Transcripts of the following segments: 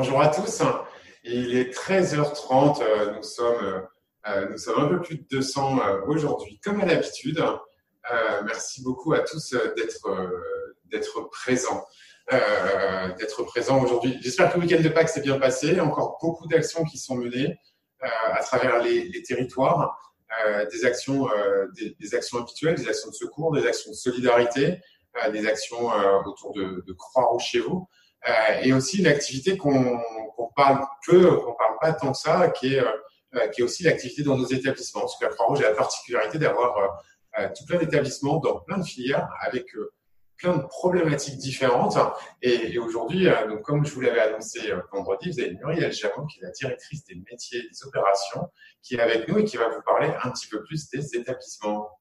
bonjour à tous. Il est 13h30. Nous sommes, nous sommes un peu plus de 200 aujourd'hui, comme à l'habitude. merci beaucoup à tous d'être, présents. d'être présents aujourd'hui. J'espère que le week-end de Pâques s'est bien passé. Encore beaucoup d'actions qui sont menées à travers les, territoires. des actions, des, actions habituelles, des actions de secours, des actions de solidarité, des actions autour de, de Croix-Rouge chez vous. Euh, et aussi l'activité qu'on parle peu, qu'on parle pas tant que ça, qui est, euh, qui est aussi l'activité dans nos établissements. Parce que la Croix-Rouge a la particularité d'avoir euh, tout plein d'établissements dans plein de filières avec plein de problématiques différentes. Et, aujourd'hui, donc comme je vous l'avais annoncé vendredi, vous avez Muriel Jamon, qui est la directrice des métiers des opérations, qui est avec nous et qui va vous parler un petit peu plus des établissements.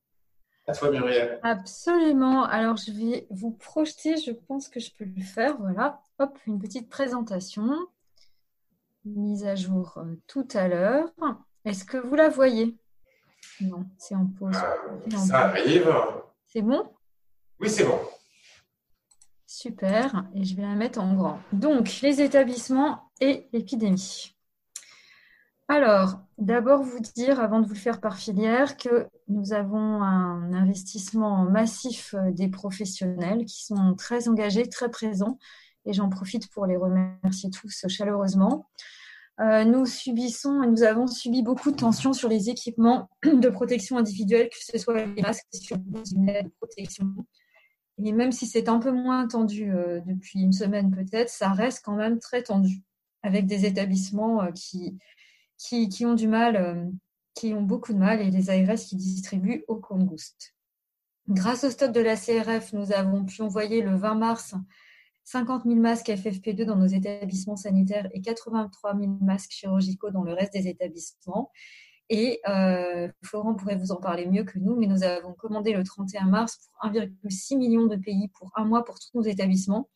À toi, Muriel. Absolument. Alors, je vais vous projeter, je pense que je peux le faire. Voilà. Hop, une petite présentation. Mise à jour euh, tout à l'heure. Est-ce que vous la voyez? Non, c'est en pause. Euh, ça arrive. C'est bon? Oui, c'est bon. Super. Et je vais la mettre en grand. Donc, les établissements et l'épidémie. Alors, d'abord vous dire, avant de vous le faire par filière, que nous avons un investissement massif euh, des professionnels qui sont très engagés, très présents, et j'en profite pour les remercier tous chaleureusement. Euh, nous subissons et nous avons subi beaucoup de tensions sur les équipements de protection individuelle, que ce soit les masques, les de protection. Et même si c'est un peu moins tendu euh, depuis une semaine peut-être, ça reste quand même très tendu, avec des établissements qui, qui, ont du mal, euh, qui ont beaucoup de mal, et les ARS qui distribuent au compte-gouste. Grâce au stock de la CRF, nous avons pu envoyer le 20 mars 50 000 masques FFP2 dans nos établissements sanitaires et 83 000 masques chirurgicaux dans le reste des établissements. Et euh, Florent pourrait vous en parler mieux que nous, mais nous avons commandé le 31 mars pour 1,6 million de pays pour un mois pour tous nos établissements.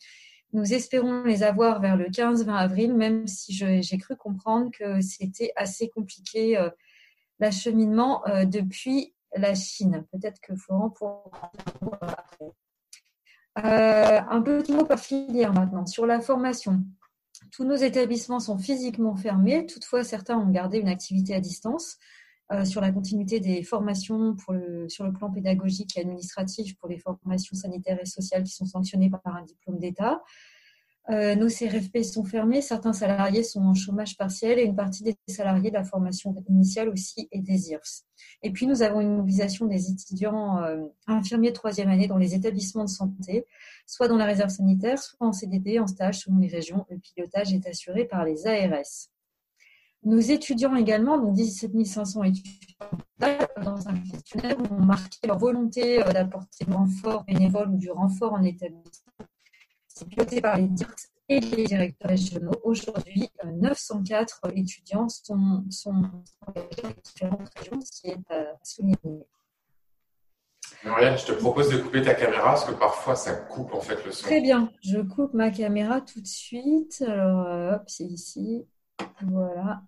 Nous espérons les avoir vers le 15-20 avril, même si j'ai cru comprendre que c'était assez compliqué euh, l'acheminement euh, depuis la Chine. Peut-être que Florent pourra après. Euh, un petit mot par filière maintenant sur la formation. Tous nos établissements sont physiquement fermés, toutefois certains ont gardé une activité à distance. Sur la continuité des formations sur le plan pédagogique et administratif pour les formations sanitaires et sociales qui sont sanctionnées par un diplôme d'État. Euh, nos CRFP sont fermés, certains salariés sont en chômage partiel et une partie des salariés de la formation initiale aussi est des IRS. Et puis nous avons une mobilisation des étudiants euh, infirmiers de troisième année dans les établissements de santé, soit dans la réserve sanitaire, soit en CDD, en stage selon les régions. Le pilotage est assuré par les ARS. Nos étudiants également, donc 17 500 étudiants dans un questionnaire, ont marqué leur volonté euh, d'apporter du renfort bénévole ou du renfort en établissement c'est piloté par les DIRCS et les directeurs régionaux. Aujourd'hui, 904 euh, étudiants sont, sont engagés dans différentes régions, ce qui est à souligner. je te propose de couper ta caméra parce que parfois ça coupe en fait le son. Très bien, je coupe ma caméra tout de suite. Alors, euh, hop, c'est ici. Voilà,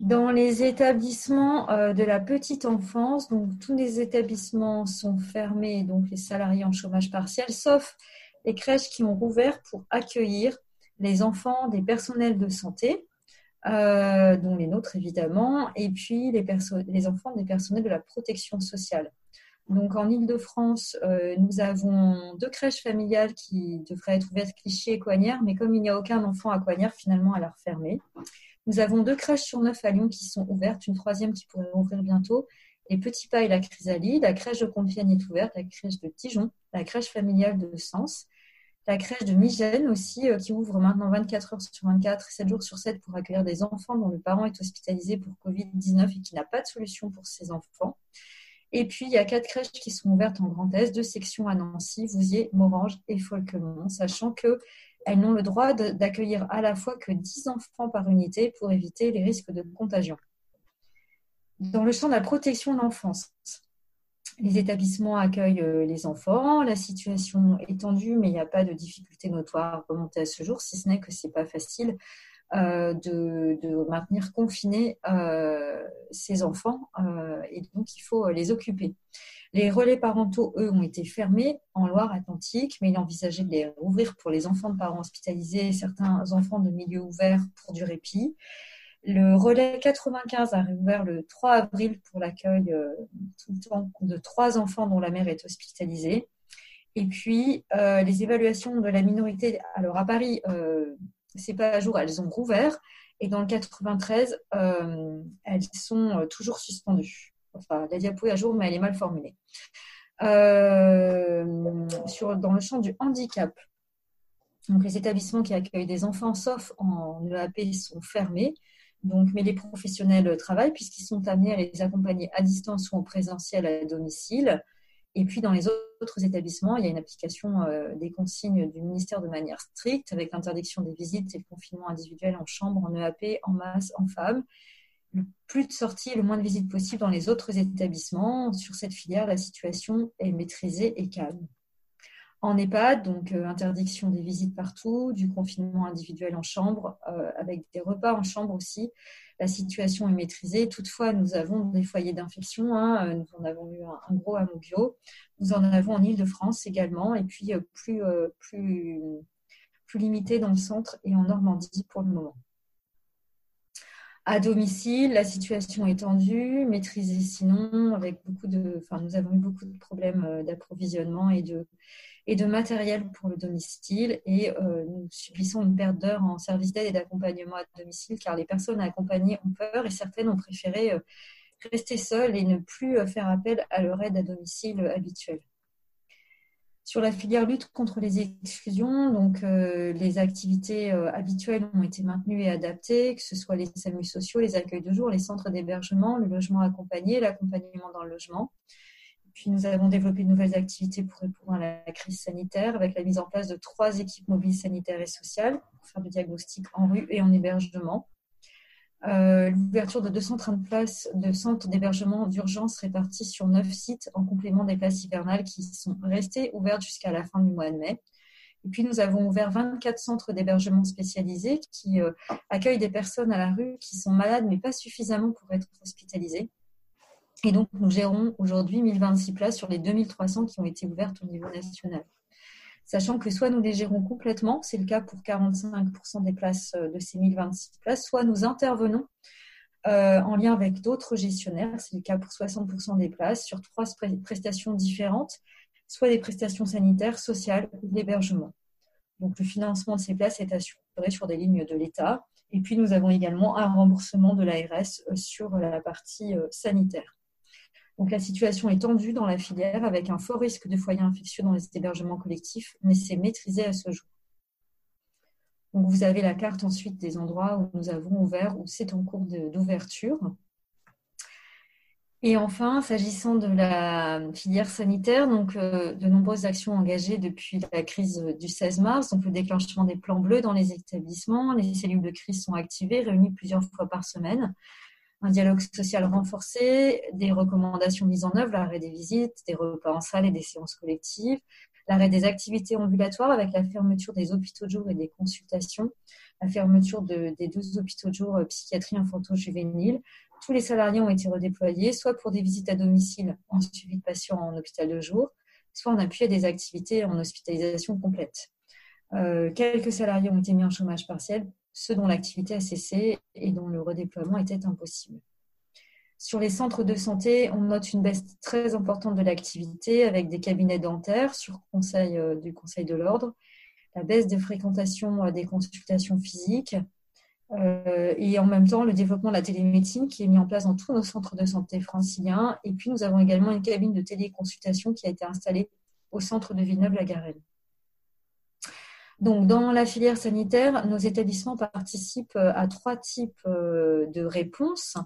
Dans les établissements euh, de la petite enfance, donc tous les établissements sont fermés, donc les salariés en chômage partiel, sauf les crèches qui ont rouvert pour accueillir les enfants des personnels de santé, euh, dont les nôtres évidemment, et puis les, les, enfants des personnels de la protection sociale. Donc en Ile-de-France, euh, nous avons deux crèches familiales qui devraient être ouvertes Clichy et Coignères, mais comme il n'y a aucun enfant à Coignères, finalement, elle a refermé. Nous avons deux crèches sur neuf à Lyon qui sont ouvertes, une troisième qui pourrait ouvrir bientôt, et Petit Pas et la Chrysalide. La crèche de Compiègne est ouverte, la crèche de Tijon, la crèche familiale de Sens, la crèche de Migène aussi, euh, qui ouvre maintenant 24 heures sur 24, 7 jours sur 7 pour accueillir des enfants dont le parent est hospitalisé pour Covid-19 et qui n'a pas de solution pour ses enfants. Et puis, il y a quatre crèches qui sont ouvertes en Grand Est, deux sections à Nancy, Vouziers, Morange et Folquemont, sachant qu'elles n'ont le droit d'accueillir à la fois que 10 enfants par unité pour éviter les risques de contagion. Dans le champ de la protection de l'enfance, les établissements accueillent euh, les enfants. La situation est tendue, mais il n'y a pas de difficulté notoire à remonter à ce jour, si ce n'est que ce n'est pas facile de, maintenir confinés ces enfants et donc il faut les occuper. Les relais parentaux, eux, ont été fermés en Loire-Atlantique, mais il envisageait de les rouvrir pour les enfants de parents hospitalisés et certains enfants de milieux ouverts pour du répit. Le relais 95 a réouvert le 3 avril pour l'accueil euh, tout le temps de trois enfants dont la mère est hospitalisée. Et puis, euh, les évaluations de la minorité, alors à Paris, euh, pas à jour, elles ont rouvert. Et dans le 93, elles sont toujours suspendues. Enfin, la diapo est à jour, mais elle est mal formulée. Euh, dans le champ du handicap, donc les établissements qui accueillent des enfants, sauf en EAP, sont fermés. Donc, mais les professionnels travaillent puisqu'ils sont amenés à les accompagner à distance ou en présentiel à domicile. Et puis, dans les autres établissements, il y a une application euh, des consignes du ministère de manière stricte avec l'interdiction des visites et le confinement individuel en chambre, en EAP, en masse, en femmes le plus de sorties le moins de visites possible dans les autres établissements. Sur cette filière, la situation est maîtrisée et calme. En EHPAD, donc euh, interdiction des visites partout, du confinement individuel en chambre, euh, avec des repas en chambre aussi. La situation est maîtrisée. Toutefois, nous avons des foyers d'infection. Hein. Nous en avons eu un, gros à Mougio. Nous en avons en Ile-de-France également, et puis euh, plus, plus, plus limité dans le centre et en Normandie pour le moment à domicile, la situation est tendue, maîtrisée sinon, avec beaucoup de, enfin, nous avons eu beaucoup de problèmes euh, d'approvisionnement et de, et de matériel pour le domicile et euh, nous subissons une perte d'heures en service d'aide et d'accompagnement à domicile car les personnes accompagnées ont peur et certaines ont préféré euh, rester seules et ne plus faire appel à leur aide à domicile habituelle. Sur la filière lutte contre les exclusions, donc euh, les activités euh, habituelles ont été maintenues et adaptées, que ce soit les SAMU sociaux, les accueils de jour, les centres d'hébergement, le logement accompagné, l'accompagnement dans le logement. Puis nous avons développé de nouvelles activités pour répondre à la crise sanitaire avec la mise en place de trois équipes mobiles sanitaires et sociales pour faire du diagnostic en rue et en hébergement. Euh, l'ouverture de 230 places de centres d'hébergement d'urgence répartis sur 9 sites en complément des places hivernales qui sont restées ouvertes jusqu'à la fin du mois de mai. Et puis nous avons ouvert 24 centres d'hébergement spécialisés qui euh, accueillent des personnes à la rue qui sont malades mais pas suffisamment pour être hospitalisées. Et donc nous gérons aujourd'hui 1026 places sur les 2300 qui ont été ouvertes au niveau national sachant que soit nous les gérons complètement, c'est le cas pour 45% des places euh, de ces 1026 places, soit nous intervenons euh, en lien avec d'autres gestionnaires, c'est le cas pour 60% des places, sur trois prestations différentes, soit des prestations sanitaires, sociales ou d'hébergement. Donc le financement de ces places est assuré sur des lignes de l'État. Et puis nous avons également un remboursement de l'ARS euh, sur la partie sanitaire. Donc la situation est tendue dans la filière avec un fort risque de foyers infectieux dans les hébergements collectifs, mais c'est maîtrisé à ce jour. Vous avez la carte ensuite des endroits où nous avons ouvert ou c'est en cours d'ouverture. Et enfin, s'agissant de la filière sanitaire, donc euh, de nombreuses actions engagées depuis la crise du 16 mars, donc le déclenchement des plans bleus dans les établissements, les cellules de crise sont activées, réunies plusieurs fois par semaine un dialogue social renforcé, des recommandations mises en œuvre, l'arrêt des visites, des repas en salle et des séances collectives, l'arrêt des activités ambulatoires avec la fermeture des hôpitaux de jour et des consultations, la fermeture des 12 hôpitaux de jour euh, psychiatrie infanto-juvénile. Tous les salariés ont été redéployés, soit pour des visites à domicile en suivi de patients en hôpital de jour, soit en appui à des activités en hospitalisation complète. Euh, quelques salariés ont été mis en chômage partiel ceux dont l'activité a cessé et dont le redéploiement était impossible. Sur les centres de santé, on note une baisse très importante de l'activité avec des cabinets dentaires sur conseil euh, du Conseil de l'ordre, la baisse de fréquentation euh, des consultations physiques euh, et en même temps le développement de la télémédecine qui est mis en place dans tous nos centres de santé franciliens. Et puis nous avons également une cabine de téléconsultation qui a été installée au centre de Villeneuve-la-Garenne. Donc, dans la filière sanitaire, nos établissements participent euh, à trois types euh, de réponses.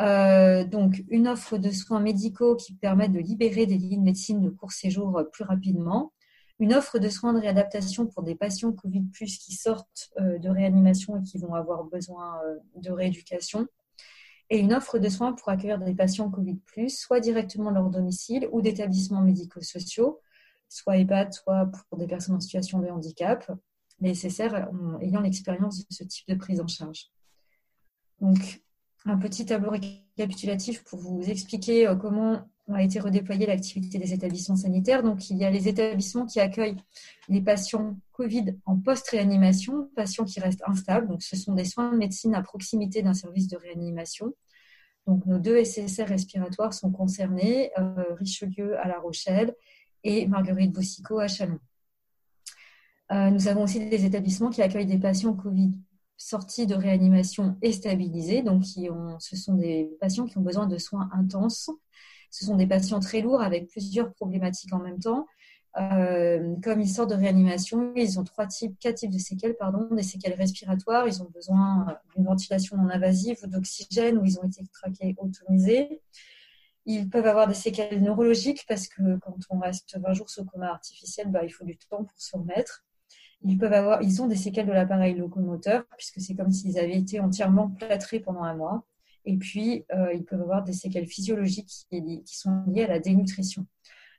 Euh, donc, une offre de soins médicaux qui permettent de libérer des lignes de médecine de court séjour plus rapidement. Une offre de soins de réadaptation pour des patients Covid, qui sortent de réanimation et qui vont avoir besoin de rééducation. Et une offre de soins pour accueillir des patients Covid, soit directement leur domicile ou d'établissements médico-sociaux soit EHPAD, soit pour des personnes en situation de handicap. les SSR ayant l'expérience de ce type de prise en charge. Donc, un petit tableau récapitulatif pour vous expliquer euh, comment a été redéployée l'activité des établissements sanitaires. Donc, il y a les établissements qui accueillent les patients Covid en post-réanimation, patients qui restent instables. Donc, ce sont des soins de médecine à proximité d'un service de réanimation. Donc, nos deux SSR respiratoires sont concernés, euh, Richelieu à La Rochelle et Marguerite Bossico à Chalon. Euh, nous avons aussi des établissements qui accueillent des patients Covid sortis de réanimation et stabilisés. Donc, ce sont des patients qui ont besoin de soins intenses. Ce sont des patients très lourds avec plusieurs problématiques en même temps. Euh, comme ils sortent de réanimation, ils ont trois types, quatre types de séquelles, pardon, des séquelles respiratoires. Ils ont besoin d'une ventilation non invasive ou d'oxygène où ils ont été traqués, automisés. Ils peuvent avoir des séquelles neurologiques parce que quand on reste 20 jours sous coma artificiel, bah, il faut du temps pour se remettre. Ils peuvent avoir, ils ont des séquelles de l'appareil locomoteur puisque c'est comme s'ils avaient été entièrement plâtrés pendant un mois. Et puis, euh, ils peuvent avoir des séquelles physiologiques qui, sont liées à la dénutrition.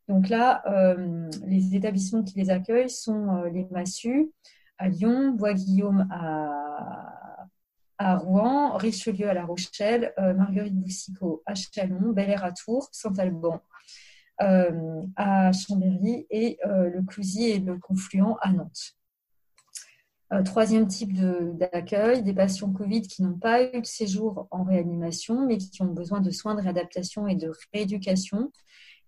Donc là, euh, les établissements qui les accueillent sont euh, les Massus à Lyon, Bois-Guillaume à, à, Rouen, Richelieu à La Rochelle, Marguerite Boussicot à Chalon, Bel Air à Tours, Saint-Alban à Chambéry et le Clousier et le Confluent à Nantes. Euh, troisième type d'accueil, des patients Covid qui n'ont pas eu de séjour en réanimation, mais qui ont besoin de soins de réadaptation et de rééducation.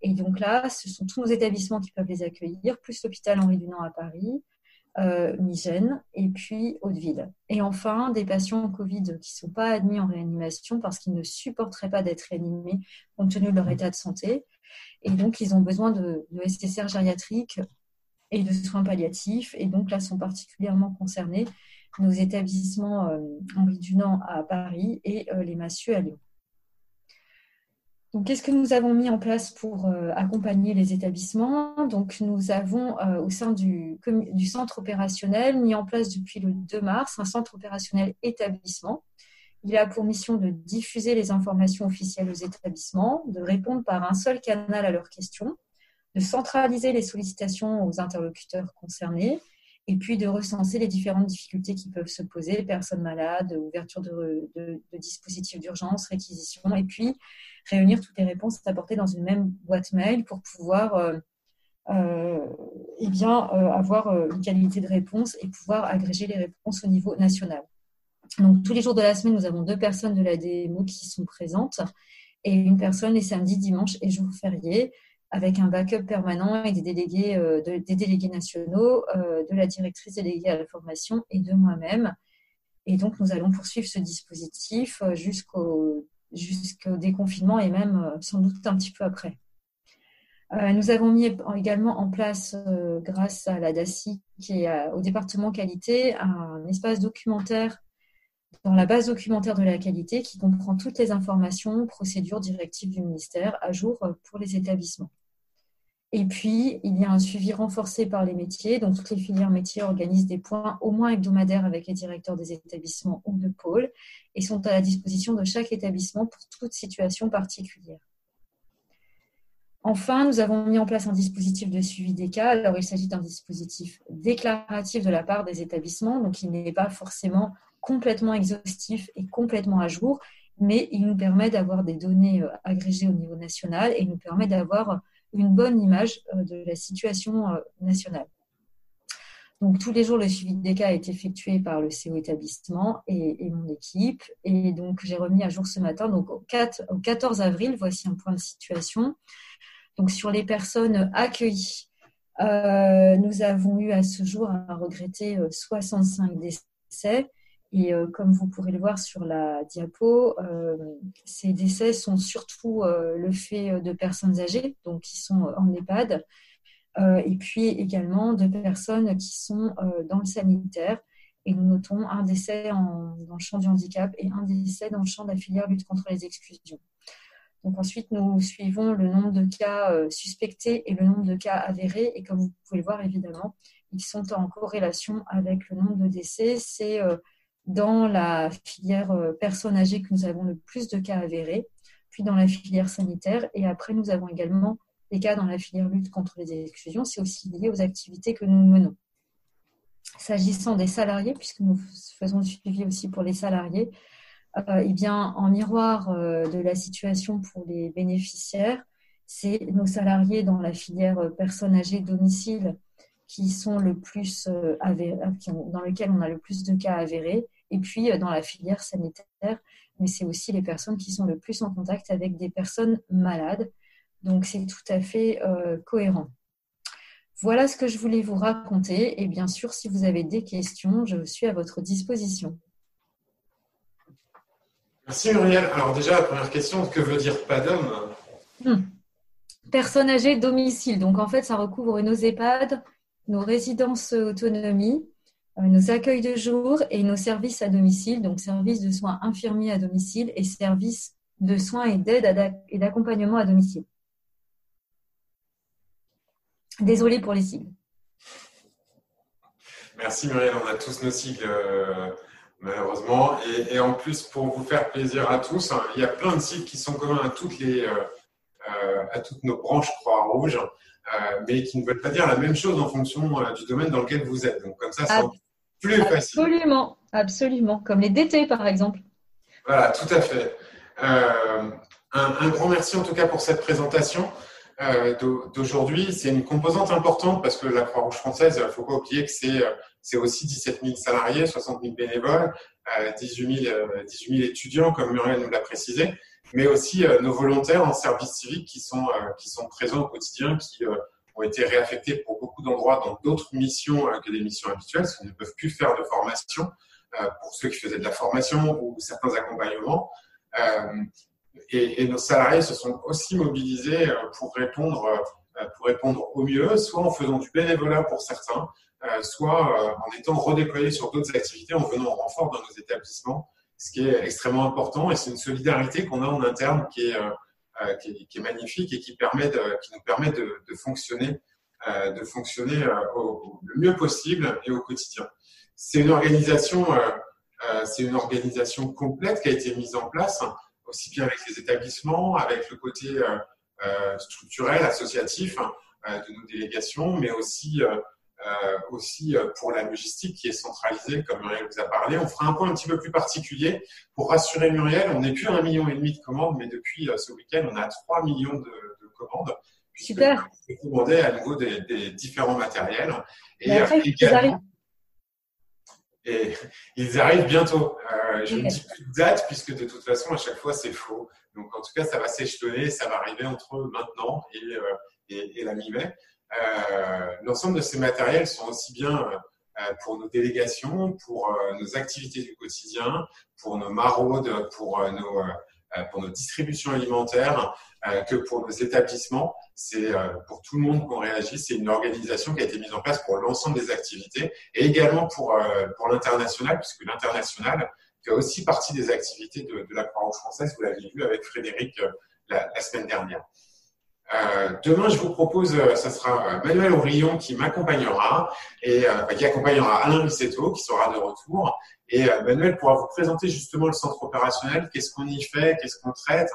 Et donc là, ce sont tous nos établissements qui peuvent les accueillir, plus l'hôpital Henri Dunant à Paris, euh, Migène et puis Hauteville. Et enfin, des patients Covid qui ne sont pas admis en réanimation parce qu'ils ne supporteraient pas d'être réanimés compte tenu de leur état de santé. Et donc, ils ont besoin de, de SSR gériatriques et de soins palliatifs. Et donc là sont particulièrement concernés nos établissements euh, Henri Dunant à Paris et euh, les Massieux à Lyon. Qu'est-ce que nous avons mis en place pour euh, accompagner les établissements? Nous avons au sein du, centre opérationnel mis en place depuis le 2 mars un centre opérationnel établissement. Il a pour mission de diffuser les informations officielles aux établissements, de répondre par un seul canal à leurs questions de centraliser les sollicitations aux interlocuteurs concernés et puis de recenser les différentes difficultés qui peuvent se poser, personnes malades, ouverture de, dispositifs d'urgence, réquisition, et puis réunir toutes les réponses apportées dans une même boîte mail pour pouvoir euh, euh, eh bien, euh, avoir une qualité de réponse et pouvoir agréger les réponses au niveau national. Donc tous les jours de la semaine, nous avons deux personnes de la DMO qui sont présentes et une personne les samedis, dimanches et jours fériés avec un backup permanent et des délégués, euh, nationaux, euh, de la directrice déléguée à la formation et de moi-même. Et donc, nous allons poursuivre ce dispositif euh, jusqu'au jusqu'au déconfinement et même sans doute un petit peu après. nous avons mis également en place, grâce à la DACI, qui est au département qualité, un espace documentaire dans la base documentaire de la qualité qui comprend toutes les informations, procédures, directives du ministère à jour pour les établissements. Et puis, il y a un suivi renforcé par les métiers. Donc, toutes les filières métiers organisent des points au moins hebdomadaires avec les directeurs des établissements ou de pôles et sont à la disposition de chaque établissement pour toute situation particulière. Enfin, nous avons mis en place un dispositif de suivi des cas. Alors, il s'agit d'un dispositif déclaratif de la part des établissements, donc il n'est pas forcément complètement exhaustif et complètement à jour, mais il nous permet d'avoir des données euh, agrégées au niveau national et nous permet d'avoir une bonne image euh, de la situation euh, nationale. Donc, tous les jours, le suivi des cas est effectué par le CO établissement et, mon équipe. Et donc, j'ai remis à jour ce matin, donc au, 4, au 14 avril, voici un point de situation. Donc, sur les personnes accueillies, nous avons eu à ce jour à regretter 65 décès. Et euh, comme vous pourrez le voir sur la diapo, euh, ces décès sont surtout euh, le fait de personnes âgées, donc qui sont en EHPAD, et puis également de personnes qui sont dans le sanitaire. Et nous notons un décès dans le champ du handicap et un décès dans le champ de la filière lutte contre les exclusions. Donc ensuite, nous suivons le nombre de cas suspectés et le nombre de cas avérés. Et comme vous pouvez le voir, évidemment, ils sont en corrélation avec le nombre de décès. C'est dans la filière euh, personnes âgées que nous avons le plus de cas avérés, puis dans la filière sanitaire. Et après, nous avons également des cas dans la filière lutte contre les exclusions. C'est aussi lié aux activités que nous menons. s'agissant des salariés, puisque nous faisons le suivi aussi pour les salariés, euh, eh bien, en miroir euh, de la situation pour les bénéficiaires, c'est nos salariés dans la filière personnes âgées domicile qui sont le plus dans lesquels on a le plus de cas avérés, et puis dans la filière sanitaire, mais c'est aussi les personnes qui sont le plus en contact avec des personnes malades. Donc c'est tout à fait cohérent. Voilà ce que je voulais vous raconter. Et bien sûr, si vous avez des questions, je suis à votre disposition. Merci Muriel. Alors déjà, la première question, que veut dire PADOM? Hmm. Personne âgée domicile. Donc en fait, ça recouvre nos EHPAD, nos résidences autonomie, euh, nos accueils de jour et nos services à domicile, donc services de soins infirmiers à domicile et services de soins et d'aide et d'accompagnement à domicile. Désolée pour les sigles. Merci Muriel, on a tous nos sigles euh, malheureusement. Et, en plus, pour vous faire plaisir à tous, hein, il y a plein de sigles qui sont communs à toutes, les, euh, euh, à toutes nos branches Croix-Rouge, mais qui ne veulent pas dire la même chose en fonction du domaine dans lequel vous êtes. Donc comme ça, c'est plus facile. Absolument, absolument. Comme les DT par exemple. Voilà, tout à fait. un, un, grand merci en tout cas pour cette présentation. Euh, d'aujourd'hui, c'est une composante importante parce que la Croix-Rouge française, il ne faut pas oublier que c'est aussi 17 000 salariés, 60 000 bénévoles, 18 000, 18 000 étudiants, comme Muriel nous l'a précisé, mais aussi euh, nos volontaires en service civique qui sont, euh, qui sont présents au quotidien, qui ont été réaffectés pour d'endroits dans d'autres missions que des missions habituelles, parce qu'ils ne peuvent plus faire de formation pour ceux qui faisaient de la formation ou certains accompagnements et, nos salariés se sont aussi mobilisés euh, pour répondre, euh, pour répondre au mieux, soit en faisant du bénévolat pour certains, euh, soit en étant redéployés sur d'autres activités, en venant en renfort dans nos établissements, ce qui est extrêmement important. Et c'est une solidarité qu'on a en interne qui est, qui est, magnifique et qui, permet qui nous permet de fonctionner, de fonctionner au, le mieux possible et au quotidien. C'est une organisation, c'est une organisation complète qui a été mise en place aussi bien avec les établissements, avec le côté euh, euh, structurel, associatif hein, euh, de nos délégations, mais aussi aussi pour la logistique qui est centralisée, comme Muriel vous a parlé. On fera un point un petit peu plus particulier pour rassurer Muriel. On n'est plus à un million et demi de commandes, mais depuis ce week-end, on a 3 millions de, de commandes. Super. On commandait à nouveau des, des différents matériels. Et, après, également, et ils arrivent bientôt. Euh, je ne dis plus de date puisque de toute façon, à chaque fois, c'est faux. Donc, en tout cas, ça va s'échelonner, ça va arriver entre maintenant et, euh, et, et la mi-mai. Euh, L'ensemble de ces matériels sont aussi bien pour nos délégations, pour nos activités du quotidien, pour nos maraudes, pour nos, pour nos distributions alimentaires, que pour nos établissements c'est euh, pour tout le monde qu'on réagit. C'est une organisation qui a été mise en place pour l'ensemble des activités et également pour, euh, pour l'international, puisque l'international fait aussi partie des activités de, de la Croix-Rouge française. Vous l'avez vu avec Frédéric euh, la, la, semaine dernière. Euh, demain, je vous propose, ce sera Manuel Aurillon qui m'accompagnera et qui accompagnera Alain Rissetto qui sera de retour. Et Manuel pourra vous présenter justement le centre opérationnel, qu'est-ce qu'on y fait, qu'est-ce qu'on traite,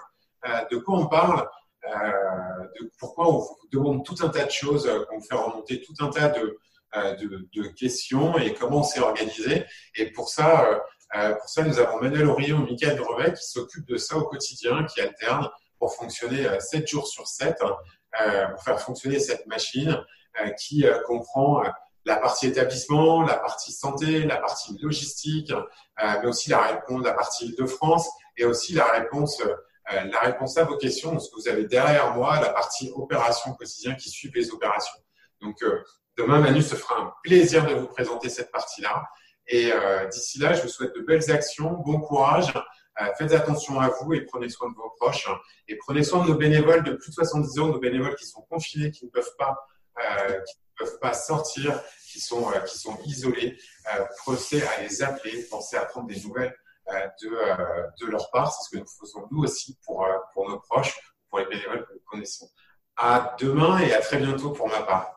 de quoi on parle? Euh, de pourquoi on vous demande tout un tas de choses, euh, qu'on vous fait remonter tout un tas de, euh, de, de questions et comment on s'est organisé. Et pour ça, pour ça, nous avons Manuel Orion et Michael Brevet qui s'occupent de ça au quotidien, qui alternent pour fonctionner 7 jours sur 7, pour faire fonctionner cette machine qui comprend la partie établissement, la partie santé, la partie logistique, mais aussi la réponse, la partie Île-de-France et aussi la réponse euh, la réponse à vos questions, ce que vous avez derrière moi, la partie opération quotidien qui suit les opérations. Donc, euh, demain, Manu se fera un plaisir de vous présenter cette partie-là. Et euh, d'ici là, je vous souhaite de belles actions, bon courage. Faites attention à vous et prenez soin de vos proches. et prenez soin de nos bénévoles de plus de 70 ans, nos bénévoles qui sont confinés, qui ne peuvent pas, qui ne peuvent pas sortir, qui sont, qui sont isolés. pensez à les appeler, pensez à prendre des nouvelles euh, de, euh, de leur part. C'est ce que nous faisons nous aussi pour, euh, pour nos proches, pour les bénévoles que nous connaissons. À demain et à très bientôt pour ma part.